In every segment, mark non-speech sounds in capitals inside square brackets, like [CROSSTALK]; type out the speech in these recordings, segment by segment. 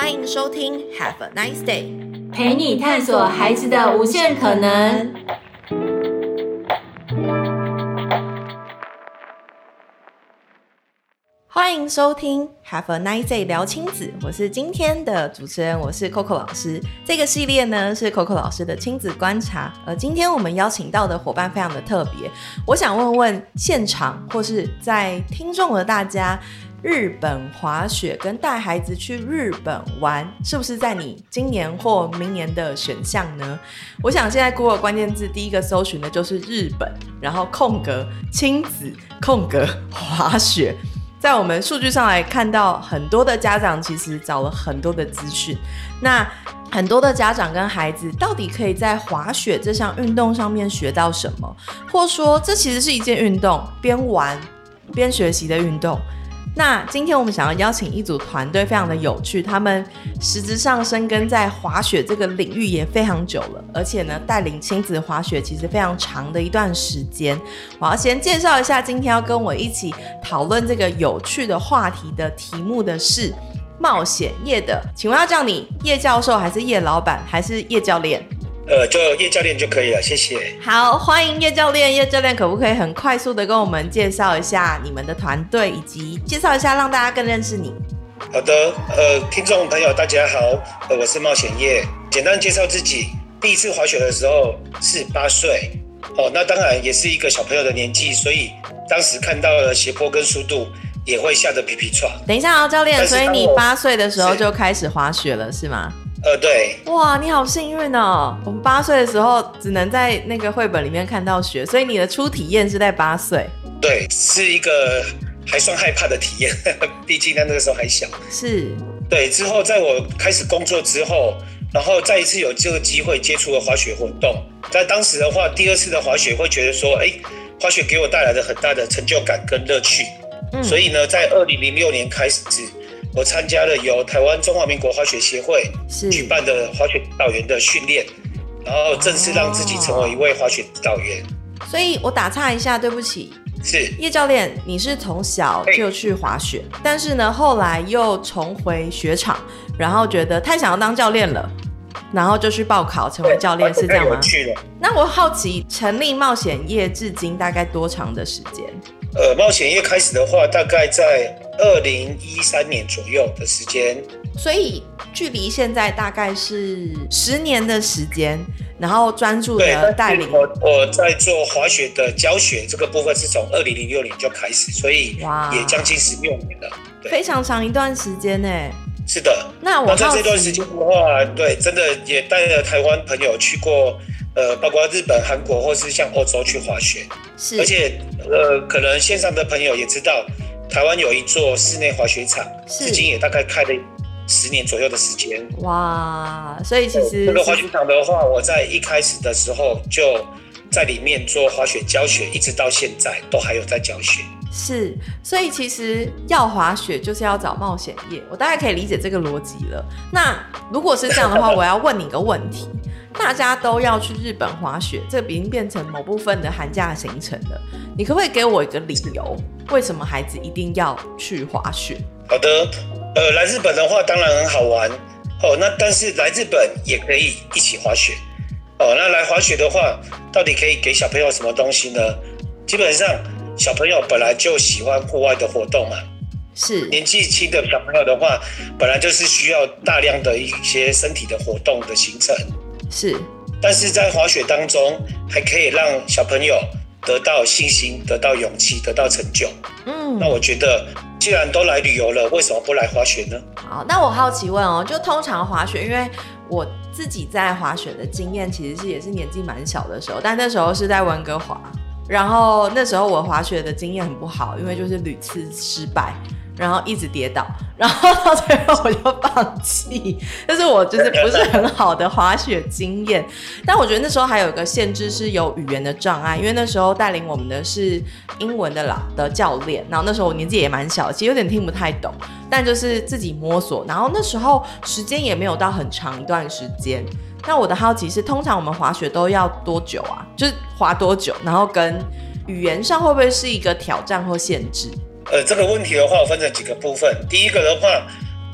欢迎收听 Have a nice day，陪你探索孩子的无限可能。欢迎收听 Have a nice day 聊亲子，我是今天的主持人，我是 Coco 老师。这个系列呢是 Coco 老师的亲子观察，而今天我们邀请到的伙伴非常的特别，我想问问现场或是在听众的大家，日本滑雪跟带孩子去日本玩，是不是在你今年或明年的选项呢？我想现在 Google 关键字第一个搜寻的就是日本，然后空格亲子空格滑雪。在我们数据上来看到，很多的家长其实找了很多的资讯。那很多的家长跟孩子到底可以在滑雪这项运动上面学到什么？或说，这其实是一件运动，边玩边学习的运动。那今天我们想要邀请一组团队，非常的有趣。他们实质上深耕在滑雪这个领域也非常久了，而且呢，带领亲子滑雪其实非常长的一段时间。我要先介绍一下，今天要跟我一起讨论这个有趣的话题的题目的是冒险叶的，请问要叫你叶教授，还是叶老板，还是叶教练？呃，就叶教练就可以了，谢谢。好，欢迎叶教练。叶教练可不可以很快速的跟我们介绍一下你们的团队，以及介绍一下让大家更认识你？好的，呃，听众朋友大家好，呃，我是冒险叶。简单介绍自己，第一次滑雪的时候是八岁，哦，那当然也是一个小朋友的年纪，所以当时看到了斜坡跟速度，也会吓得皮皮喘。等一下啊，教练，所以你八岁的时候就开始滑雪了，是，是吗？呃，对，哇，你好幸运哦！我们八岁的时候只能在那个绘本里面看到雪，所以你的初体验是在八岁。对，是一个还算害怕的体验，[LAUGHS] 毕竟他那个时候还小。是，对。之后在我开始工作之后，然后再一次有这个机会接触了滑雪活动，在当时的话，第二次的滑雪会觉得说，哎，滑雪给我带来了很大的成就感跟乐趣。嗯，所以呢，在二零零六年开始。我参加了由台湾中华民国滑雪协会举办的滑雪指导员的训练，然后正式让自己成为一位滑雪指导员。所以我打岔一下，对不起，是叶教练，你是从小就去滑雪，但是呢，后来又重回雪场，然后觉得太想要当教练了，然后就去报考成为教练，是这样吗？去了。那我好奇，成立冒险业至今大概多长的时间？呃，冒险业开始的话，大概在二零一三年左右的时间，所以距离现在大概是十年的时间，然后专注的带领。我我在做滑雪的教学这个部分是从二零零六年就开始，所以也将近十六年了，非常长一段时间呢。是的，那我在这段时间的话，对，真的也带了台湾朋友去过。呃，包括日本、韩国或是像欧洲去滑雪，是，而且呃，可能线上的朋友也知道，台湾有一座室内滑雪场，至今也大概开了十年左右的时间。哇，所以其实这个滑雪场的话，我在一开始的时候就在里面做滑雪教学，一直到现在都还有在教学。是，所以其实要滑雪就是要找冒险业，我大概可以理解这个逻辑了。那如果是这样的话，我要问你一个问题。大家都要去日本滑雪，这已经变成某部分的寒假行程了。你可不可以给我一个理由，为什么孩子一定要去滑雪？好的，呃，来日本的话当然很好玩哦。那但是来日本也可以一起滑雪哦。那来滑雪的话，到底可以给小朋友什么东西呢？基本上小朋友本来就喜欢户外的活动嘛，是年纪轻的小朋友的话，本来就是需要大量的一些身体的活动的行程。是，但是在滑雪当中，还可以让小朋友得到信心、得到勇气、得到成就。嗯，那我觉得，既然都来旅游了，为什么不来滑雪呢？好，那我好奇问哦，就通常滑雪，因为我自己在滑雪的经验，其实是也是年纪蛮小的时候，但那时候是在温哥华，然后那时候我滑雪的经验很不好，因为就是屡次失败。然后一直跌倒，然后到最后我就放弃，但是我就是不是很好的滑雪经验。但我觉得那时候还有一个限制是有语言的障碍，因为那时候带领我们的是英文的老的教练，然后那时候我年纪也蛮小，其实有点听不太懂，但就是自己摸索。然后那时候时间也没有到很长一段时间。那我的好奇是，通常我们滑雪都要多久啊？就是滑多久？然后跟语言上会不会是一个挑战或限制？呃，这个问题的话，我分成几个部分。第一个的话，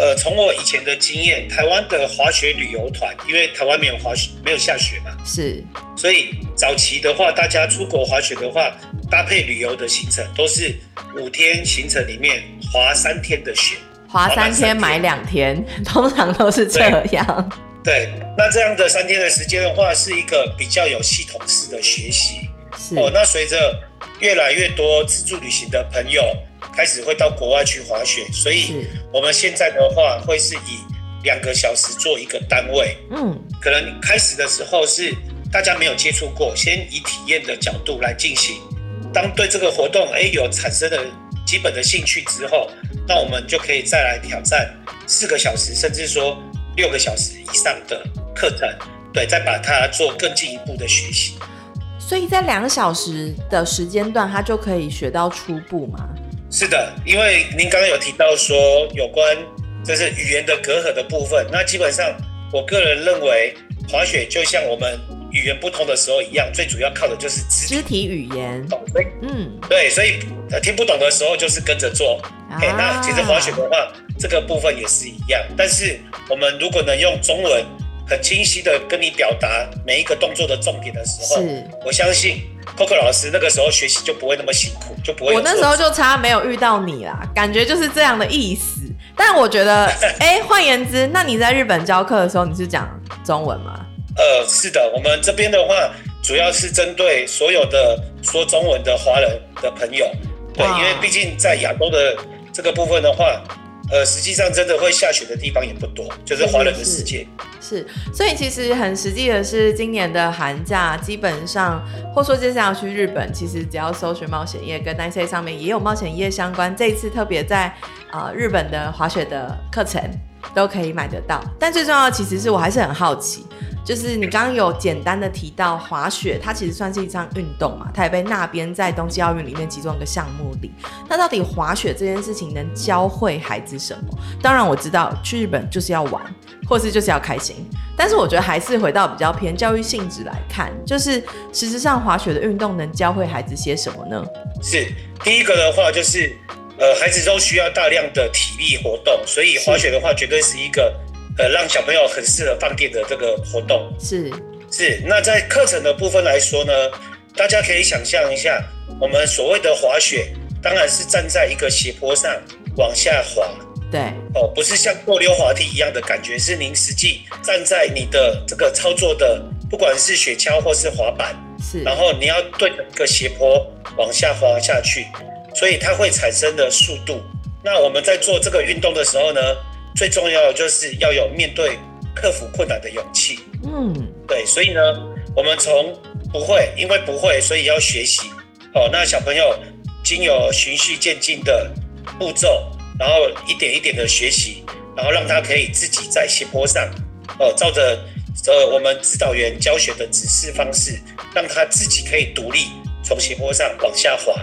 呃，从我以前的经验，台湾的滑雪旅游团，因为台湾没有滑雪，没有下雪嘛，是，所以早期的话，大家出国滑雪的话，搭配旅游的行程都是五天行程里面滑三天的雪，滑三天买两天，[LAUGHS] 通常都是这样。对，对，那这样的三天的时间的话，是一个比较有系统式的学习。哦，那随着越来越多自助旅行的朋友。开始会到国外去滑雪，所以我们现在的话会是以两个小时做一个单位。嗯，可能开始的时候是大家没有接触过，先以体验的角度来进行。当对这个活动诶有产生了基本的兴趣之后，那我们就可以再来挑战四个小时，甚至说六个小时以上的课程。对，再把它做更进一步的学习。所以在两小时的时间段，它就可以学到初步吗？是的，因为您刚刚有提到说有关就是语言的隔阂的部分，那基本上我个人认为滑雪就像我们语言不通的时候一样，最主要靠的就是肢体，语言。懂，嗯，对，所以听不懂的时候就是跟着做。哎、啊，那其实滑雪的话，这个部分也是一样。但是我们如果能用中文很清晰的跟你表达每一个动作的重点的时候，我相信。Coco 老师那个时候学习就不会那么辛苦，就不会。我那时候就差没有遇到你啦，感觉就是这样的意思。但我觉得，哎、欸，换言之，那你在日本教课的时候，你是讲中文吗？呃，是的，我们这边的话，主要是针对所有的说中文的华人的朋友，对，因为毕竟在亚洲的这个部分的话。呃，实际上真的会下雪的地方也不多，就是华人的世界是，是，所以其实很实际的是，今年的寒假基本上，或说接下来要去日本，其实只要搜寻冒险夜跟 Nice 上面也有冒险夜相关。这一次特别在呃日本的滑雪的课程都可以买得到，但最重要的其实是我还是很好奇。就是你刚刚有简单的提到滑雪，它其实算是一项运动嘛，它也被纳编在冬季奥运里面其中一个项目里。那到底滑雪这件事情能教会孩子什么？当然我知道去日本就是要玩，或是就是要开心。但是我觉得还是回到比较偏教育性质来看，就是事实上滑雪的运动能教会孩子些什么呢？是第一个的话就是，呃，孩子都需要大量的体力活动，所以滑雪的话绝对是一个。呃，让小朋友很适合放电的这个活动是是。那在课程的部分来说呢，大家可以想象一下，我们所谓的滑雪，当然是站在一个斜坡上往下滑。对哦，不是像过溜滑梯一样的感觉，是您实际站在你的这个操作的，不管是雪橇或是滑板，是。然后你要对着一个斜坡往下滑下去，所以它会产生的速度。那我们在做这个运动的时候呢，最重要的就是要有面对克服困难的勇气。嗯，对，所以呢，我们从不会，因为不会，所以要学习。哦，那小朋友经有循序渐进的步骤，然后一点一点的学习，然后让他可以自己在斜坡上，哦，照着呃我们指导员教学的指示方式，让他自己可以独立从斜坡上往下滑。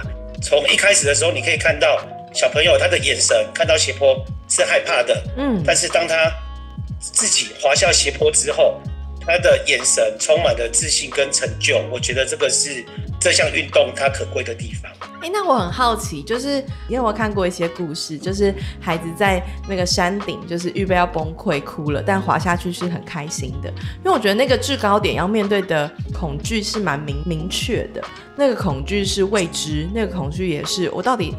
从一开始的时候，你可以看到小朋友他的眼神看到斜坡。是害怕的，嗯，但是当他自己滑下斜坡之后，他的眼神充满了自信跟成就。我觉得这个是这项运动它可贵的地方。哎、欸，那我很好奇，就是因为我看过一些故事，就是孩子在那个山顶，就是预备要崩溃哭了，但滑下去是很开心的。因为我觉得那个制高点要面对的恐惧是蛮明明确的，那个恐惧是未知，那个恐惧也是我到底。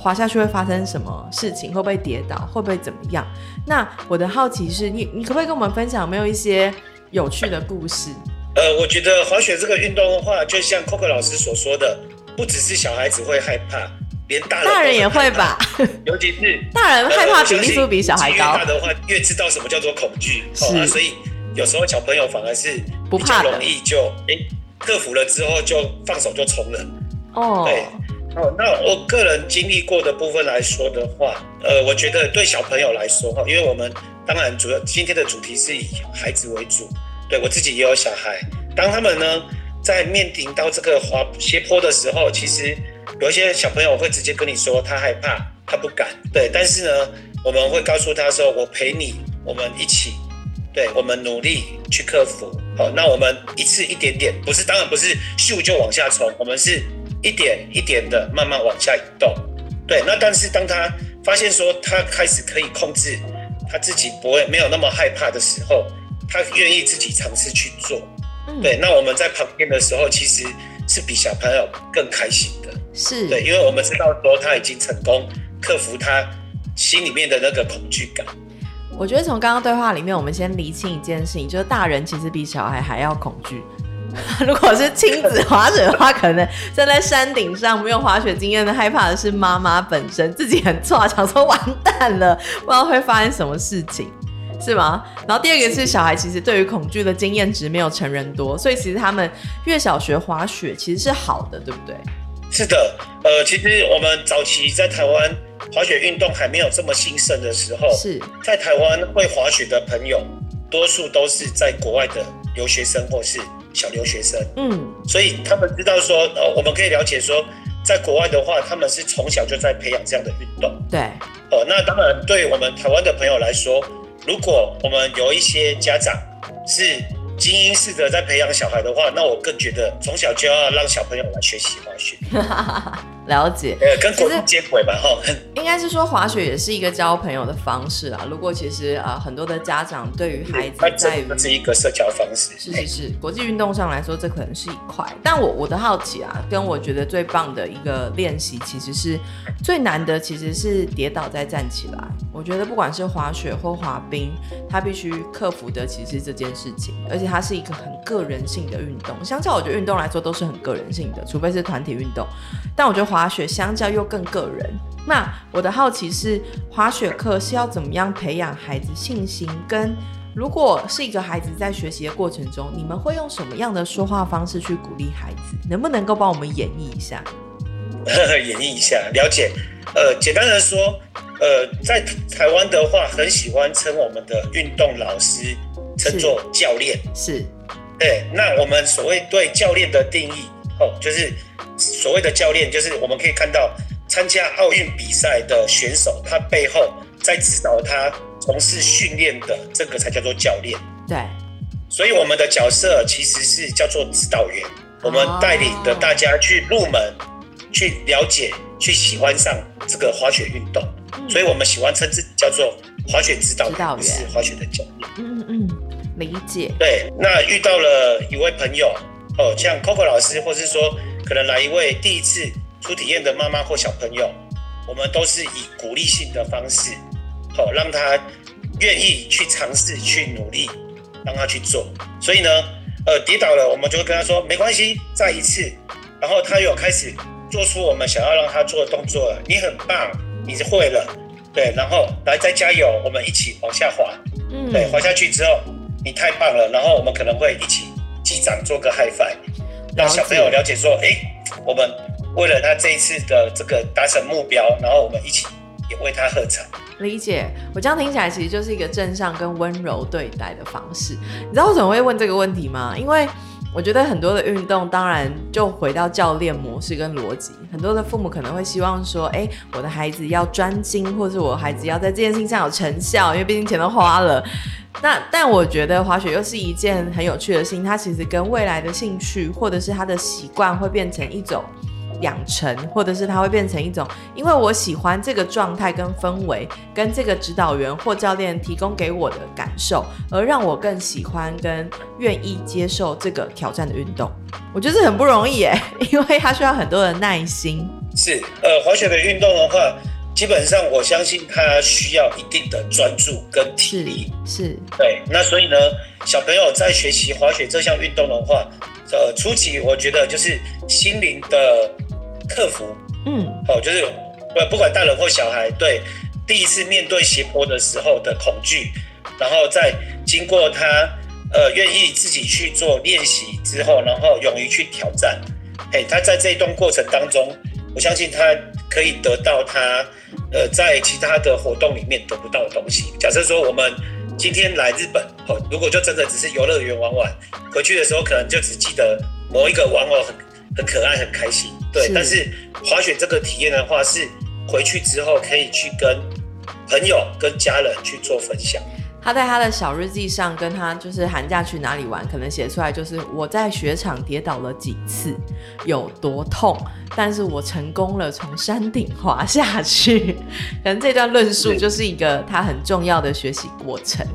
滑下去会发生什么事情？会不会跌倒？会不会怎么样？那我的好奇是你，你可不可以跟我们分享有没有一些有趣的故事？呃，我觉得滑雪这个运动的话，就像 Coco 老师所说的，不只是小孩子会害怕，连大人大人也会吧？[LAUGHS] 尤其是 [LAUGHS] 大人害怕比例是不是比小孩高？越大的话，越知道什么叫做恐惧。是、哦啊，所以有时候小朋友反而是比较容易就哎克服了之后就放手就冲了。哦，对。哦，那我个人经历过的部分来说的话，呃，我觉得对小朋友来说哈，因为我们当然主要今天的主题是以孩子为主，对我自己也有小孩，当他们呢在面临到这个滑斜坡的时候，其实有一些小朋友会直接跟你说他害怕，他不敢，对，但是呢，我们会告诉他说，我陪你，我们一起，对，我们努力去克服，好，那我们一次一点点，不是，当然不是咻就往下冲，我们是。一点一点的慢慢往下移动，对。那但是当他发现说他开始可以控制他自己不会没有那么害怕的时候，他愿意自己尝试去做。嗯、对，那我们在旁边的时候，其实是比小朋友更开心的。是对，因为我们知道说他已经成功克服他心里面的那个恐惧感。我觉得从刚刚对话里面，我们先厘清一件事情，就是大人其实比小孩还要恐惧。[LAUGHS] 如果是亲子滑雪的话，可能站在山顶上没有滑雪经验的，害怕的是妈妈本身自己很错，想说完蛋了，不知道会发生什么事情，是吗？然后第二个是小孩其实对于恐惧的经验值没有成人多，所以其实他们越小学滑雪其实是好的，对不对？是的，呃，其实我们早期在台湾滑雪运动还没有这么兴盛的时候，是在台湾会滑雪的朋友，多数都是在国外的留学生或是。小留学生，嗯，所以他们知道说，呃，我们可以了解说，在国外的话，他们是从小就在培养这样的运动，对，哦，那当然，对我们台湾的朋友来说，如果我们有一些家长是。精英式的在培养小孩的话，那我更觉得从小就要让小朋友来学习滑雪。[LAUGHS] 了解，呃，跟国际接轨吧，哈。应该是说滑雪也是一个交朋友的方式啊。如果其实啊、呃，很多的家长对于孩子在于是一个社交方式，是是是，国际运动上来说，这可能是一块。但我我的好奇啊，跟我觉得最棒的一个练习，其实是最难的，其实是跌倒再站起来。我觉得不管是滑雪或滑冰，他必须克服的其实是这件事情，而且。它是一个很个人性的运动，相较我觉得运动来说都是很个人性的，除非是团体运动。但我觉得滑雪相较又更个人。那我的好奇是，滑雪课是要怎么样培养孩子信心？跟如果是一个孩子在学习的过程中，你们会用什么样的说话方式去鼓励孩子？能不能够帮我们演绎一下？演绎一下，了解。呃，简单的说，呃，在台湾的话，很喜欢称我们的运动老师。称作教练是，对。那我们所谓对教练的定义，哦，就是所谓的教练，就是我们可以看到参加奥运比赛的选手，他背后在指导他从事训练的这个才叫做教练。对。所以我们的角色其实是叫做指导员，我们带领的大家去入门，去了解，去喜欢上这个滑雪运动。所以我们喜欢称之叫做滑雪指导员，不是滑雪的教练。嗯嗯。理解。对，那遇到了一位朋友哦，像 Coco 老师，或是说可能来一位第一次初体验的妈妈或小朋友，我们都是以鼓励性的方式，好、哦、让他愿意去尝试、去努力，让他去做。所以呢，呃，跌倒了，我们就会跟他说没关系，再一次。然后他有开始做出我们想要让他做的动作了，你很棒，你是会了，对，然后来再加油，我们一起往下滑，嗯，对，滑下去之后。你太棒了，然后我们可能会一起击掌做个 high five，让小朋友了解说，哎，我们为了他这一次的这个达成目标，然后我们一起也为他喝彩。理解，我这样听起来其实就是一个正向跟温柔对待的方式。你知道为什么会问这个问题吗？因为我觉得很多的运动，当然就回到教练模式跟逻辑，很多的父母可能会希望说，哎，我的孩子要专精，或是我孩子要在这件事情上有成效，因为毕竟钱都花了。那但我觉得滑雪又是一件很有趣的事情，它其实跟未来的兴趣或者是他的习惯会变成一种养成，或者是它会变成一种，因为我喜欢这个状态跟氛围，跟这个指导员或教练提供给我的感受，而让我更喜欢跟愿意接受这个挑战的运动。我觉得这很不容易耶，因为它需要很多的耐心。是，呃，滑雪的运动的话。基本上，我相信他需要一定的专注跟体力，是，是对。那所以呢，小朋友在学习滑雪这项运动的话，呃，初期我觉得就是心灵的克服，嗯，好、哦，就是不不管大人或小孩，对第一次面对斜坡的时候的恐惧，然后再经过他呃愿意自己去做练习之后，然后勇于去挑战，嘿，他在这一段过程当中，我相信他可以得到他。呃，在其他的活动里面得不到的东西。假设说我们今天来日本，哦，如果就真的只是游乐园玩玩，回去的时候可能就只记得某一个玩偶很很可爱、很开心，对。是。但是滑雪这个体验的话，是回去之后可以去跟朋友、跟家人去做分享。他在他的小日记上，跟他就是寒假去哪里玩，可能写出来就是我在雪场跌倒了几次，有多痛，但是我成功了从山顶滑下去。[LAUGHS] 可能这段论述就是一个他很重要的学习过程。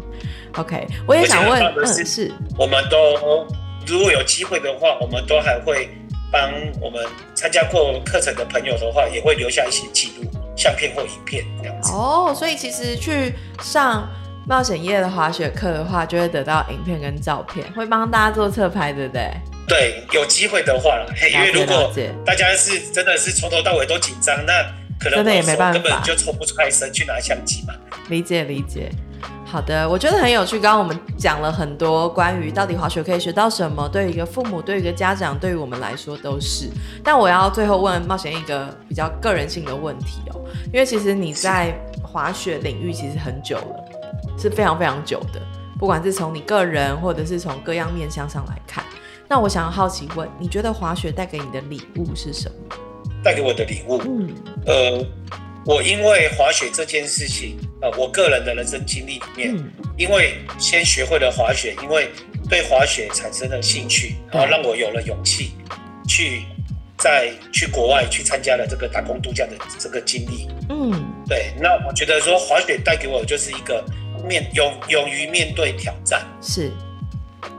OK，我也想问，嗯，是，我们都如果有机会的话，我们都还会帮我们参加过课程的朋友的话，也会留下一些记录、相片或影片这样子。哦，所以其实去上。冒险夜的滑雪课的话，就会得到影片跟照片，会帮大家做侧拍，对不对？对，有机会的话，因为如果大家是真的是从头到尾都紧张，那可能真的也没办法，根本就抽不出来身去拿相机嘛。理解理解。好的，我觉得很有趣。刚刚我们讲了很多关于到底滑雪可以学到什么，对于一个父母，对于一个家长，对于我们来说都是。但我要最后问冒险一个比较个人性的问题哦，因为其实你在滑雪领域其实很久了。是非常非常久的，不管是从你个人，或者是从各样面向上来看。那我想好奇问，你觉得滑雪带给你的礼物是什么？带给我的礼物，嗯，呃，我因为滑雪这件事情，呃，我个人的人生经历里面，嗯，因为先学会了滑雪，因为对滑雪产生了兴趣，然后让我有了勇气去再去国外去参加了这个打工度假的这个经历，嗯，对。那我觉得说滑雪带给我的就是一个。面勇勇于面对挑战，是，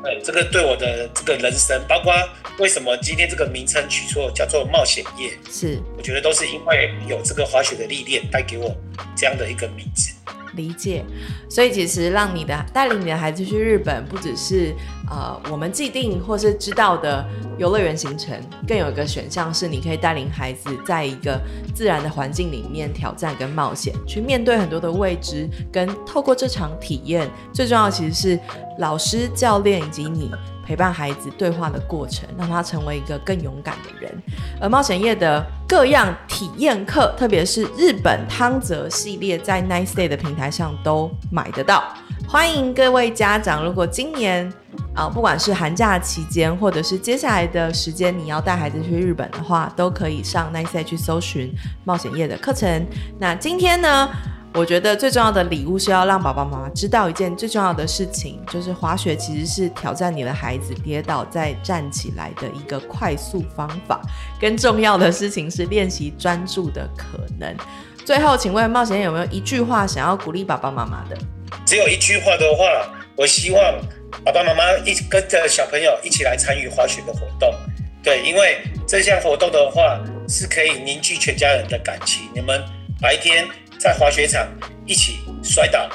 对这个对我的这个人生，包括为什么今天这个名称取错叫做冒险夜，是，我觉得都是因为有这个滑雪的历练带给我这样的一个名字。理解，所以其实让你的带领你的孩子去日本，不只是呃我们既定或是知道的游乐园行程，更有一个选项是你可以带领孩子在一个自然的环境里面挑战跟冒险，去面对很多的未知，跟透过这场体验，最重要其实是老师、教练以及你。陪伴孩子对话的过程，让他成为一个更勇敢的人。而冒险夜的各样体验课，特别是日本汤泽系列，在 Nice Day 的平台上都买得到。欢迎各位家长，如果今年啊、不管是寒假期间，或者是接下来的时间，你要带孩子去日本的话，都可以上 Nice Day 去搜寻冒险夜的课程。那今天呢？我觉得最重要的礼物是要让爸爸妈妈知道一件最重要的事情，就是滑雪其实是挑战你的孩子跌倒再站起来的一个快速方法。更重要的事情是练习专注的可能。最后，请问冒险有没有一句话想要鼓励爸爸妈妈的？只有一句话的话，我希望爸爸妈妈一跟着小朋友一起来参与滑雪的活动。对，因为这项活动的话是可以凝聚全家人的感情。你们白天。在滑雪场一起摔倒，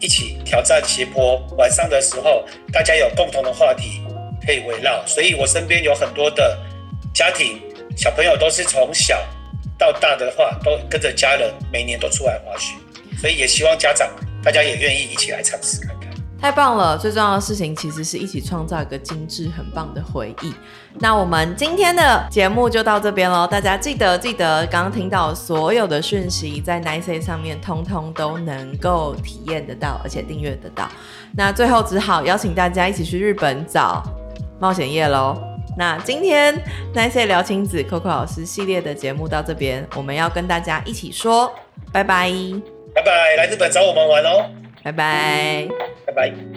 一起挑战斜坡。晚上的时候，大家有共同的话题可以围绕。所以我身边有很多的家庭，小朋友都是从小到大的话，都跟着家人每年都出来滑雪。所以也希望家长大家也愿意一起来尝试。太棒了！最重要的事情其实是一起创造一个精致、很棒的回忆。那我们今天的节目就到这边喽。大家记得记得，刚刚听到所有的讯息，在 Nice 上面通通都能够体验得到，而且订阅得到。那最后只好邀请大家一起去日本找冒险夜喽。那今天 Nice 聊亲子 Coco 老师系列的节目到这边，我们要跟大家一起说拜拜，拜拜，来日本找我们玩哦。拜拜，拜拜。